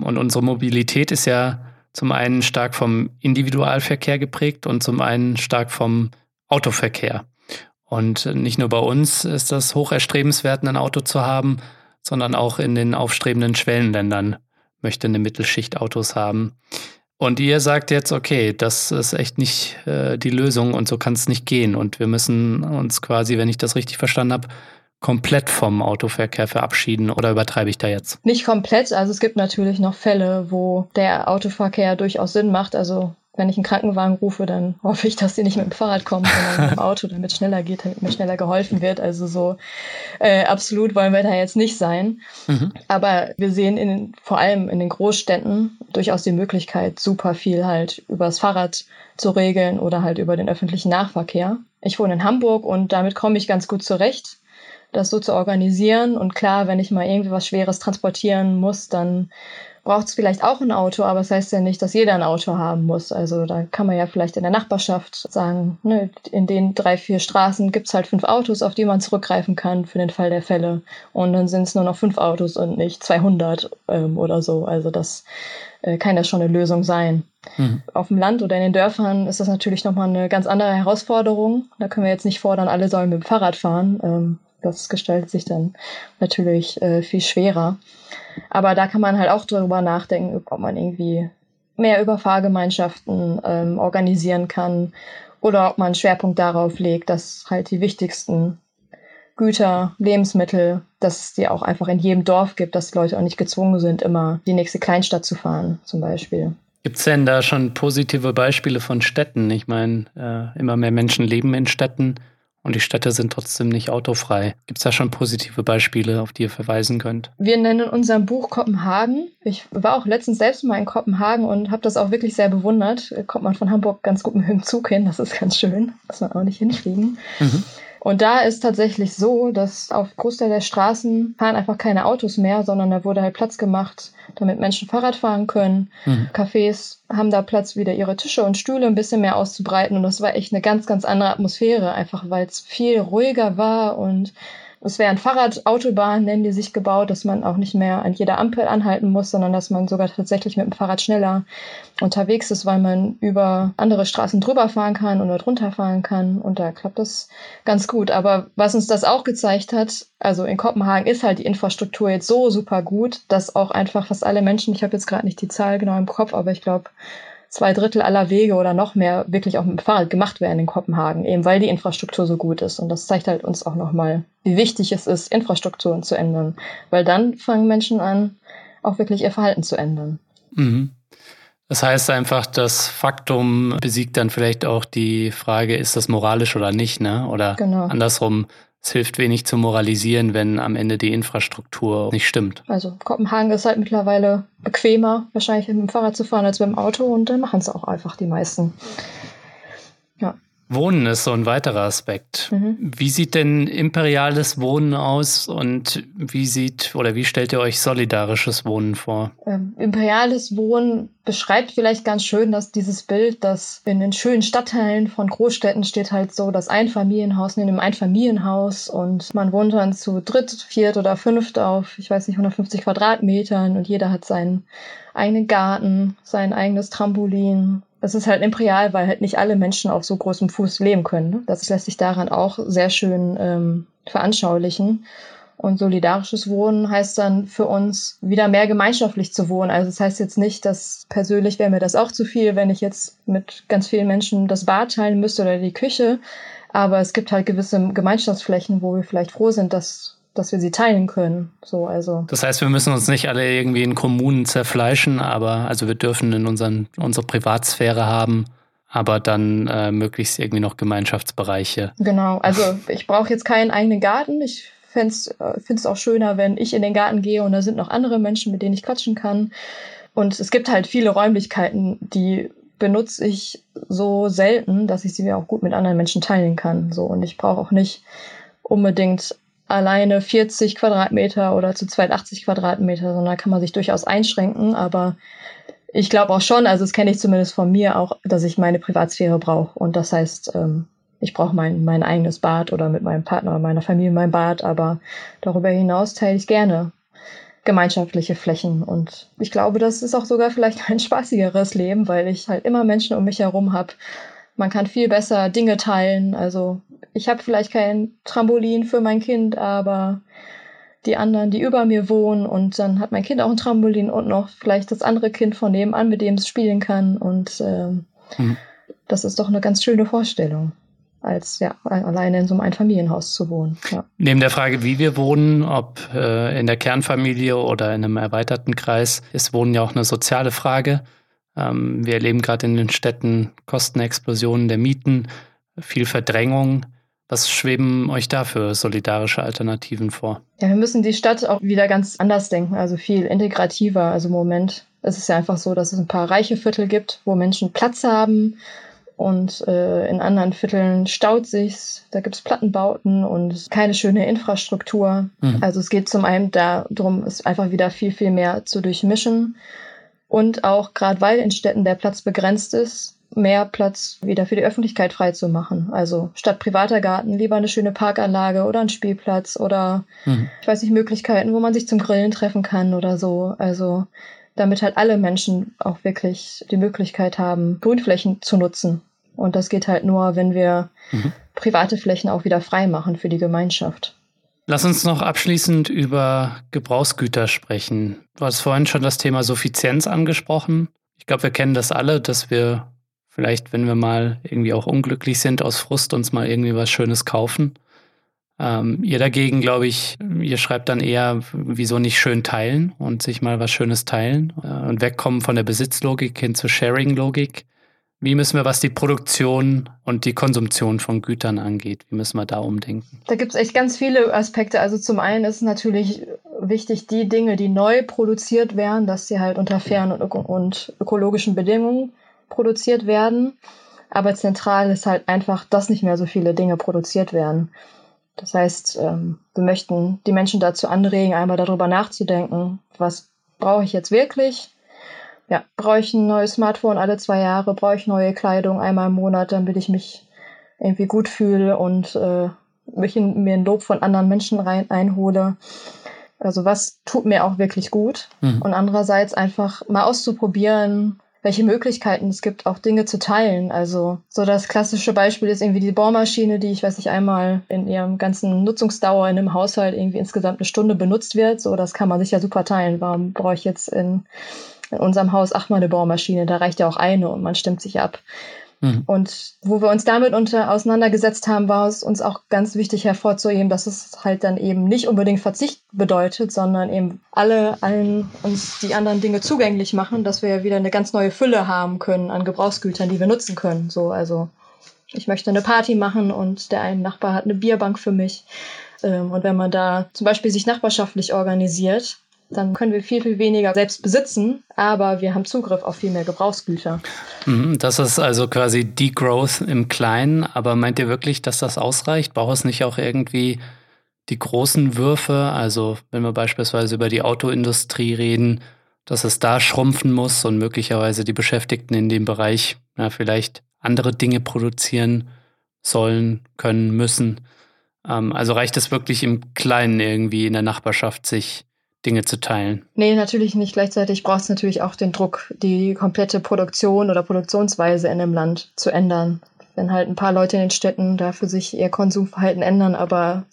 Und unsere Mobilität ist ja zum einen stark vom Individualverkehr geprägt und zum einen stark vom Autoverkehr. Und nicht nur bei uns ist das hoch erstrebenswert, ein Auto zu haben, sondern auch in den aufstrebenden Schwellenländern möchte eine Mittelschicht Autos haben. Und ihr sagt jetzt, okay, das ist echt nicht äh, die Lösung und so kann es nicht gehen. Und wir müssen uns quasi, wenn ich das richtig verstanden habe, komplett vom Autoverkehr verabschieden oder übertreibe ich da jetzt? Nicht komplett. Also es gibt natürlich noch Fälle, wo der Autoverkehr durchaus Sinn macht. Also wenn ich einen Krankenwagen rufe, dann hoffe ich, dass die nicht mit dem Fahrrad kommen, sondern mit dem <laughs> Auto, damit es schneller geht, damit mir schneller geholfen wird. Also so äh, absolut wollen wir da jetzt nicht sein. Mhm. Aber wir sehen in, vor allem in den Großstädten durchaus die Möglichkeit, super viel halt übers Fahrrad zu regeln oder halt über den öffentlichen Nahverkehr. Ich wohne in Hamburg und damit komme ich ganz gut zurecht, das so zu organisieren. Und klar, wenn ich mal irgendwie was Schweres transportieren muss, dann braucht es vielleicht auch ein Auto, aber das heißt ja nicht, dass jeder ein Auto haben muss. Also da kann man ja vielleicht in der Nachbarschaft sagen, ne, in den drei, vier Straßen gibt's halt fünf Autos, auf die man zurückgreifen kann für den Fall der Fälle. Und dann sind es nur noch fünf Autos und nicht 200 ähm, oder so. Also das äh, kann ja schon eine Lösung sein. Mhm. Auf dem Land oder in den Dörfern ist das natürlich nochmal eine ganz andere Herausforderung. Da können wir jetzt nicht fordern, alle sollen mit dem Fahrrad fahren. Ähm, das gestaltet sich dann natürlich äh, viel schwerer. Aber da kann man halt auch drüber nachdenken, ob man irgendwie mehr über Fahrgemeinschaften ähm, organisieren kann oder ob man einen Schwerpunkt darauf legt, dass halt die wichtigsten Güter, Lebensmittel, dass es die auch einfach in jedem Dorf gibt, dass Leute auch nicht gezwungen sind, immer die nächste Kleinstadt zu fahren, zum Beispiel. Gibt es denn da schon positive Beispiele von Städten? Ich meine, äh, immer mehr Menschen leben in Städten und die Städte sind trotzdem nicht autofrei. Gibt es da schon positive Beispiele, auf die ihr verweisen könnt? Wir nennen in unserem Buch Kopenhagen. Ich war auch letztens selbst mal in Kopenhagen und habe das auch wirklich sehr bewundert. Kommt man von Hamburg ganz gut mit dem Zug hin, das ist ganz schön. Muss man auch nicht hinfliegen. Mhm. Und da ist tatsächlich so, dass auf Großteil der Straßen fahren einfach keine Autos mehr, sondern da wurde halt Platz gemacht, damit Menschen Fahrrad fahren können. Mhm. Cafés haben da Platz, wieder ihre Tische und Stühle ein bisschen mehr auszubreiten. Und das war echt eine ganz, ganz andere Atmosphäre, einfach weil es viel ruhiger war und es wären Fahrradautobahnen, nennen die sich gebaut, dass man auch nicht mehr an jeder Ampel anhalten muss, sondern dass man sogar tatsächlich mit dem Fahrrad schneller unterwegs ist, weil man über andere Straßen drüber fahren kann oder drunter fahren kann. Und da klappt das ganz gut. Aber was uns das auch gezeigt hat, also in Kopenhagen ist halt die Infrastruktur jetzt so super gut, dass auch einfach fast alle Menschen, ich habe jetzt gerade nicht die Zahl genau im Kopf, aber ich glaube, zwei Drittel aller Wege oder noch mehr wirklich auch mit dem Fahrrad gemacht werden in Kopenhagen, eben weil die Infrastruktur so gut ist. Und das zeigt halt uns auch nochmal, wie wichtig es ist, Infrastrukturen zu ändern. Weil dann fangen Menschen an, auch wirklich ihr Verhalten zu ändern. Mhm. Das heißt einfach, das Faktum besiegt dann vielleicht auch die Frage, ist das moralisch oder nicht, ne? Oder genau. andersrum, es hilft wenig zu moralisieren, wenn am Ende die Infrastruktur nicht stimmt. Also Kopenhagen ist halt mittlerweile bequemer, wahrscheinlich mit dem Fahrrad zu fahren als mit dem Auto und dann machen es auch einfach die meisten. Ja. Wohnen ist so ein weiterer Aspekt. Mhm. Wie sieht denn imperiales Wohnen aus und wie sieht oder wie stellt ihr euch solidarisches Wohnen vor? Ähm, imperiales Wohnen beschreibt vielleicht ganz schön, dass dieses Bild, dass in den schönen Stadtteilen von Großstädten steht halt so das Einfamilienhaus neben dem Einfamilienhaus und man wohnt dann zu dritt, viert oder fünft auf, ich weiß nicht, 150 Quadratmetern und jeder hat seinen eigenen Garten, sein eigenes Trampolin, es ist halt imperial, weil halt nicht alle Menschen auf so großem Fuß leben können. Ne? Das lässt sich daran auch sehr schön ähm, veranschaulichen. Und solidarisches Wohnen heißt dann für uns wieder mehr gemeinschaftlich zu wohnen. Also das heißt jetzt nicht, dass persönlich wäre mir das auch zu viel, wenn ich jetzt mit ganz vielen Menschen das Bad teilen müsste oder die Küche. Aber es gibt halt gewisse Gemeinschaftsflächen, wo wir vielleicht froh sind, dass dass wir sie teilen können. So, also. Das heißt, wir müssen uns nicht alle irgendwie in Kommunen zerfleischen, aber also wir dürfen in unseren, unsere Privatsphäre haben, aber dann äh, möglichst irgendwie noch Gemeinschaftsbereiche. Genau, also ich brauche jetzt keinen eigenen Garten. Ich finde es äh, auch schöner, wenn ich in den Garten gehe und da sind noch andere Menschen, mit denen ich quatschen kann. Und es gibt halt viele Räumlichkeiten, die benutze ich so selten, dass ich sie mir auch gut mit anderen Menschen teilen kann. So und ich brauche auch nicht unbedingt alleine 40 Quadratmeter oder zu zweit 80 Quadratmeter, sondern da kann man sich durchaus einschränken. Aber ich glaube auch schon, also das kenne ich zumindest von mir auch, dass ich meine Privatsphäre brauche. Und das heißt, ähm, ich brauche mein, mein eigenes Bad oder mit meinem Partner oder meiner Familie mein Bad. Aber darüber hinaus teile ich gerne gemeinschaftliche Flächen. Und ich glaube, das ist auch sogar vielleicht <laughs> ein spaßigeres Leben, weil ich halt immer Menschen um mich herum habe. Man kann viel besser Dinge teilen. Also ich habe vielleicht kein Trampolin für mein Kind, aber die anderen, die über mir wohnen und dann hat mein Kind auch ein Trampolin und noch vielleicht das andere Kind von nebenan, mit dem es spielen kann und ähm, mhm. das ist doch eine ganz schöne Vorstellung als ja alleine in so einem Einfamilienhaus zu wohnen. Ja. Neben der Frage, wie wir wohnen, ob äh, in der Kernfamilie oder in einem erweiterten Kreis, ist Wohnen ja auch eine soziale Frage. Ähm, wir erleben gerade in den Städten Kostenexplosionen der Mieten, viel Verdrängung. Was schweben euch da für solidarische Alternativen vor? Ja, wir müssen die Stadt auch wieder ganz anders denken, also viel integrativer. Also im Moment ist es ja einfach so, dass es ein paar reiche Viertel gibt, wo Menschen Platz haben und äh, in anderen Vierteln staut sich's. Da gibt's Plattenbauten und keine schöne Infrastruktur. Mhm. Also es geht zum einen darum, es einfach wieder viel, viel mehr zu durchmischen. Und auch gerade weil in Städten der Platz begrenzt ist, mehr Platz wieder für die Öffentlichkeit freizumachen. Also statt privater Garten lieber eine schöne Parkanlage oder ein Spielplatz oder mhm. ich weiß nicht, Möglichkeiten, wo man sich zum Grillen treffen kann oder so. Also damit halt alle Menschen auch wirklich die Möglichkeit haben, Grünflächen zu nutzen. Und das geht halt nur, wenn wir mhm. private Flächen auch wieder frei machen für die Gemeinschaft. Lass uns noch abschließend über Gebrauchsgüter sprechen. Du hast vorhin schon das Thema Suffizienz angesprochen. Ich glaube, wir kennen das alle, dass wir vielleicht, wenn wir mal irgendwie auch unglücklich sind, aus Frust uns mal irgendwie was Schönes kaufen. Ähm, ihr dagegen, glaube ich, ihr schreibt dann eher, wieso nicht schön teilen und sich mal was Schönes teilen äh, und wegkommen von der Besitzlogik hin zur Sharing-Logik. Wie müssen wir, was die Produktion und die Konsumption von Gütern angeht, wie müssen wir da umdenken? Da gibt es echt ganz viele Aspekte. Also zum einen ist natürlich wichtig, die Dinge, die neu produziert werden, dass sie halt unter fairen und, und ökologischen Bedingungen produziert werden. Aber zentral ist halt einfach, dass nicht mehr so viele Dinge produziert werden. Das heißt, ähm, wir möchten die Menschen dazu anregen, einmal darüber nachzudenken, was brauche ich jetzt wirklich? Ja, brauche ich ein neues Smartphone alle zwei Jahre? Brauche ich neue Kleidung einmal im Monat, damit ich mich irgendwie gut fühle und äh, mich in, mir ein Lob von anderen Menschen rein einhole? Also was tut mir auch wirklich gut? Mhm. Und andererseits einfach mal auszuprobieren, welche Möglichkeiten es gibt, auch Dinge zu teilen. Also so das klassische Beispiel ist irgendwie die Bohrmaschine, die ich weiß nicht einmal in ihrem ganzen Nutzungsdauer in einem Haushalt irgendwie insgesamt eine Stunde benutzt wird. So das kann man sich ja super teilen. Warum brauche ich jetzt in, in unserem Haus achtmal eine Bohrmaschine? Da reicht ja auch eine und man stimmt sich ab. Mhm. Und wo wir uns damit unter, auseinandergesetzt haben, war es uns auch ganz wichtig hervorzuheben, dass es halt dann eben nicht unbedingt Verzicht bedeutet, sondern eben alle allen uns die anderen Dinge zugänglich machen, dass wir ja wieder eine ganz neue Fülle haben können an Gebrauchsgütern, die wir nutzen können. So, also ich möchte eine Party machen und der eine Nachbar hat eine Bierbank für mich. Ähm, und wenn man da zum Beispiel sich nachbarschaftlich organisiert, dann können wir viel, viel weniger selbst besitzen, aber wir haben Zugriff auf viel mehr Gebrauchsgüter. Mhm, das ist also quasi Degrowth im Kleinen, aber meint ihr wirklich, dass das ausreicht? Braucht es nicht auch irgendwie die großen Würfe? Also wenn wir beispielsweise über die Autoindustrie reden, dass es da schrumpfen muss und möglicherweise die Beschäftigten in dem Bereich ja, vielleicht andere Dinge produzieren sollen, können, müssen. Ähm, also reicht es wirklich im Kleinen irgendwie in der Nachbarschaft, sich Dinge zu teilen. Nee, natürlich nicht. Gleichzeitig braucht es natürlich auch den Druck, die komplette Produktion oder Produktionsweise in einem Land zu ändern. Wenn halt ein paar Leute in den Städten da für sich ihr Konsumverhalten ändern, aber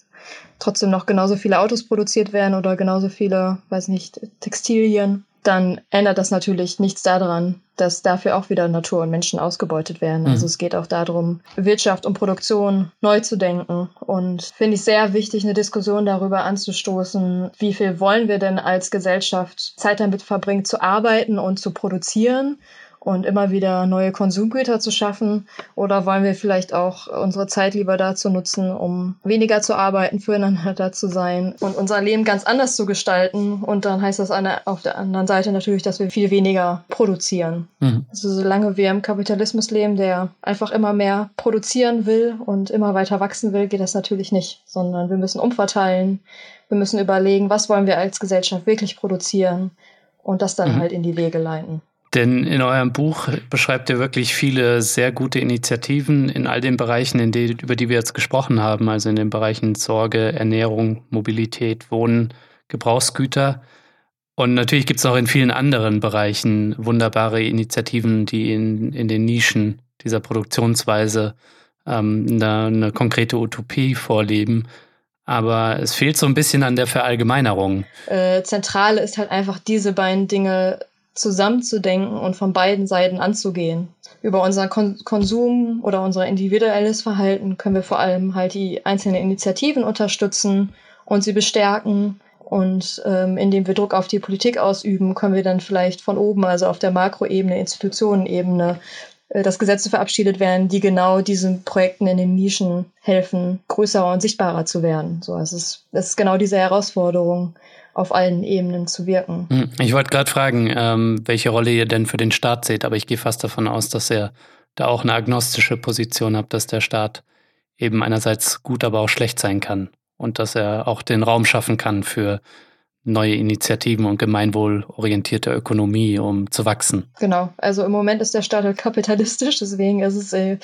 trotzdem noch genauso viele Autos produziert werden oder genauso viele, weiß nicht, Textilien, dann ändert das natürlich nichts daran, dass dafür auch wieder Natur und Menschen ausgebeutet werden. Also mhm. Es geht auch darum, Wirtschaft und Produktion neu zu denken. Und finde ich sehr wichtig, eine Diskussion darüber anzustoßen, wie viel wollen wir denn als Gesellschaft Zeit damit verbringen, zu arbeiten und zu produzieren und immer wieder neue Konsumgüter zu schaffen? Oder wollen wir vielleicht auch unsere Zeit lieber dazu nutzen, um weniger zu arbeiten, füreinander da zu sein und unser Leben ganz anders zu gestalten? Und dann heißt das auf der anderen Seite natürlich, dass wir viel weniger produzieren. Mhm. Also solange wir im Kapitalismus leben, der einfach immer mehr produzieren will und immer weiter wachsen will, geht das natürlich nicht, sondern wir müssen umverteilen. Wir müssen überlegen, was wollen wir als Gesellschaft wirklich produzieren und das dann mhm. halt in die Wege leiten. Denn in eurem Buch beschreibt ihr wirklich viele sehr gute Initiativen in all den Bereichen, in die, über die wir jetzt gesprochen haben, also in den Bereichen Sorge, Ernährung, Mobilität, Wohnen, Gebrauchsgüter. Und natürlich gibt es auch in vielen anderen Bereichen wunderbare Initiativen, die in, in den Nischen dieser Produktionsweise ähm, eine, eine konkrete Utopie vorleben. Aber es fehlt so ein bisschen an der Verallgemeinerung. Äh, Zentrale ist halt einfach diese beiden Dinge zusammenzudenken und von beiden Seiten anzugehen. Über unseren Kon Konsum oder unser individuelles Verhalten können wir vor allem halt die einzelnen Initiativen unterstützen und sie bestärken. Und ähm, indem wir Druck auf die Politik ausüben, können wir dann vielleicht von oben, also auf der Makroebene, Institutionenebene, äh, dass Gesetze verabschiedet werden, die genau diesen Projekten in den Nischen helfen, größer und sichtbarer zu werden. So, es ist, es ist genau diese Herausforderung, auf allen Ebenen zu wirken. Hm, ich wollte gerade fragen, ähm, welche Rolle ihr denn für den Staat seht, aber ich gehe fast davon aus, dass er da auch eine agnostische Position habt, dass der Staat eben einerseits gut, aber auch schlecht sein kann und dass er auch den Raum schaffen kann für neue Initiativen und gemeinwohlorientierte Ökonomie, um zu wachsen. Genau, also im Moment ist der Staat halt kapitalistisch, deswegen ist es äh,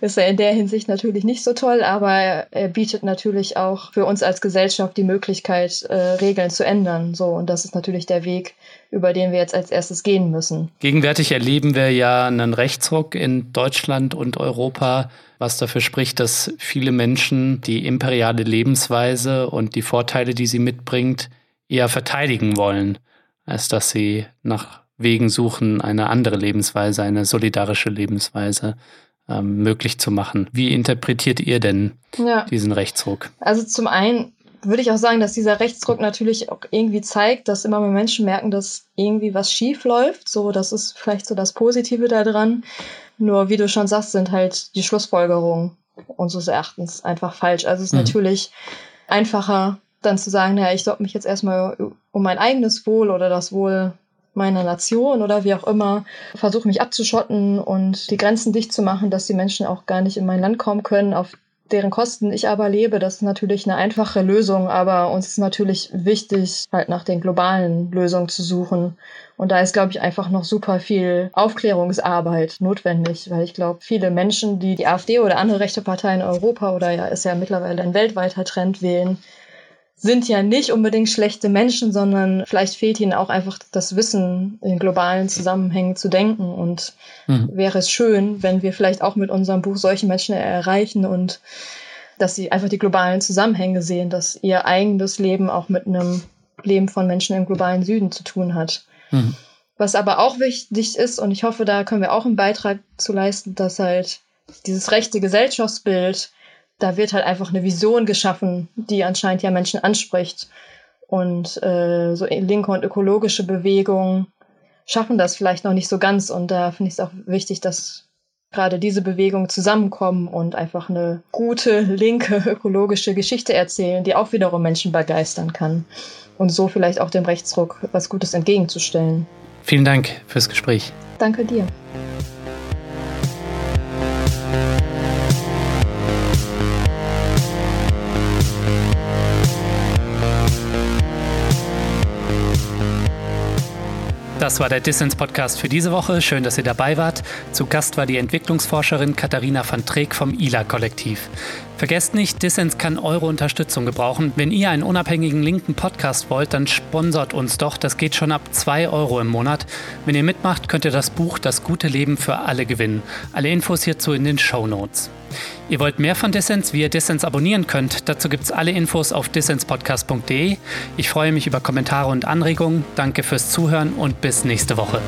ist er in der Hinsicht natürlich nicht so toll, aber er bietet natürlich auch für uns als Gesellschaft die Möglichkeit, äh, Regeln zu ändern. So, und das ist natürlich der Weg, über den wir jetzt als erstes gehen müssen. Gegenwärtig erleben wir ja einen Rechtsruck in Deutschland und Europa, was dafür spricht, dass viele Menschen die imperiale Lebensweise und die Vorteile, die sie mitbringt, eher verteidigen wollen, als dass sie nach Wegen suchen, eine andere Lebensweise, eine solidarische Lebensweise ähm, möglich zu machen. Wie interpretiert ihr denn ja. diesen Rechtsruck? Also zum einen würde ich auch sagen, dass dieser Rechtsruck natürlich auch irgendwie zeigt, dass immer mehr Menschen merken, dass irgendwie was schief läuft. So, das ist vielleicht so das Positive daran. Nur, wie du schon sagst, sind halt die Schlussfolgerungen unseres Erachtens einfach falsch. Also es ist mhm. natürlich einfacher, dann zu sagen, naja, ich sollte mich jetzt erstmal um mein eigenes Wohl oder das Wohl meiner Nation oder wie auch immer, versuche mich abzuschotten und die Grenzen dicht zu machen, dass die Menschen auch gar nicht in mein Land kommen können, auf deren Kosten ich aber lebe. Das ist natürlich eine einfache Lösung, aber uns ist natürlich wichtig, halt nach den globalen Lösungen zu suchen. Und da ist, glaube ich, einfach noch super viel Aufklärungsarbeit notwendig, weil ich glaube, viele Menschen, die die AfD oder andere rechte Parteien in Europa oder ja, ist ja mittlerweile ein weltweiter Trend wählen, sind ja nicht unbedingt schlechte Menschen, sondern vielleicht fehlt ihnen auch einfach das Wissen, in globalen Zusammenhängen zu denken. Und mhm. wäre es schön, wenn wir vielleicht auch mit unserem Buch solche Menschen erreichen und dass sie einfach die globalen Zusammenhänge sehen, dass ihr eigenes Leben auch mit einem Leben von Menschen im globalen Süden zu tun hat. Mhm. Was aber auch wichtig ist, und ich hoffe, da können wir auch einen Beitrag zu leisten, dass halt dieses rechte Gesellschaftsbild da wird halt einfach eine Vision geschaffen, die anscheinend ja Menschen anspricht. Und äh, so linke und ökologische Bewegungen schaffen das vielleicht noch nicht so ganz. Und da finde ich es auch wichtig, dass gerade diese Bewegungen zusammenkommen und einfach eine gute, linke, <laughs> ökologische Geschichte erzählen, die auch wiederum Menschen begeistern kann. Und so vielleicht auch dem Rechtsruck was Gutes entgegenzustellen. Vielen Dank fürs Gespräch. Danke dir. Das war der Dissens-Podcast für diese Woche. Schön, dass ihr dabei wart. Zu Gast war die Entwicklungsforscherin Katharina van Treek vom ILA-Kollektiv. Vergesst nicht, Dissens kann eure Unterstützung gebrauchen. Wenn ihr einen unabhängigen linken Podcast wollt, dann sponsert uns doch. Das geht schon ab 2 Euro im Monat. Wenn ihr mitmacht, könnt ihr das Buch Das gute Leben für alle gewinnen. Alle Infos hierzu in den Show Notes. Ihr wollt mehr von Dissens, wie ihr Dissens abonnieren könnt. Dazu gibt es alle Infos auf dissenspodcast.de. Ich freue mich über Kommentare und Anregungen. Danke fürs Zuhören und bis nächste Woche.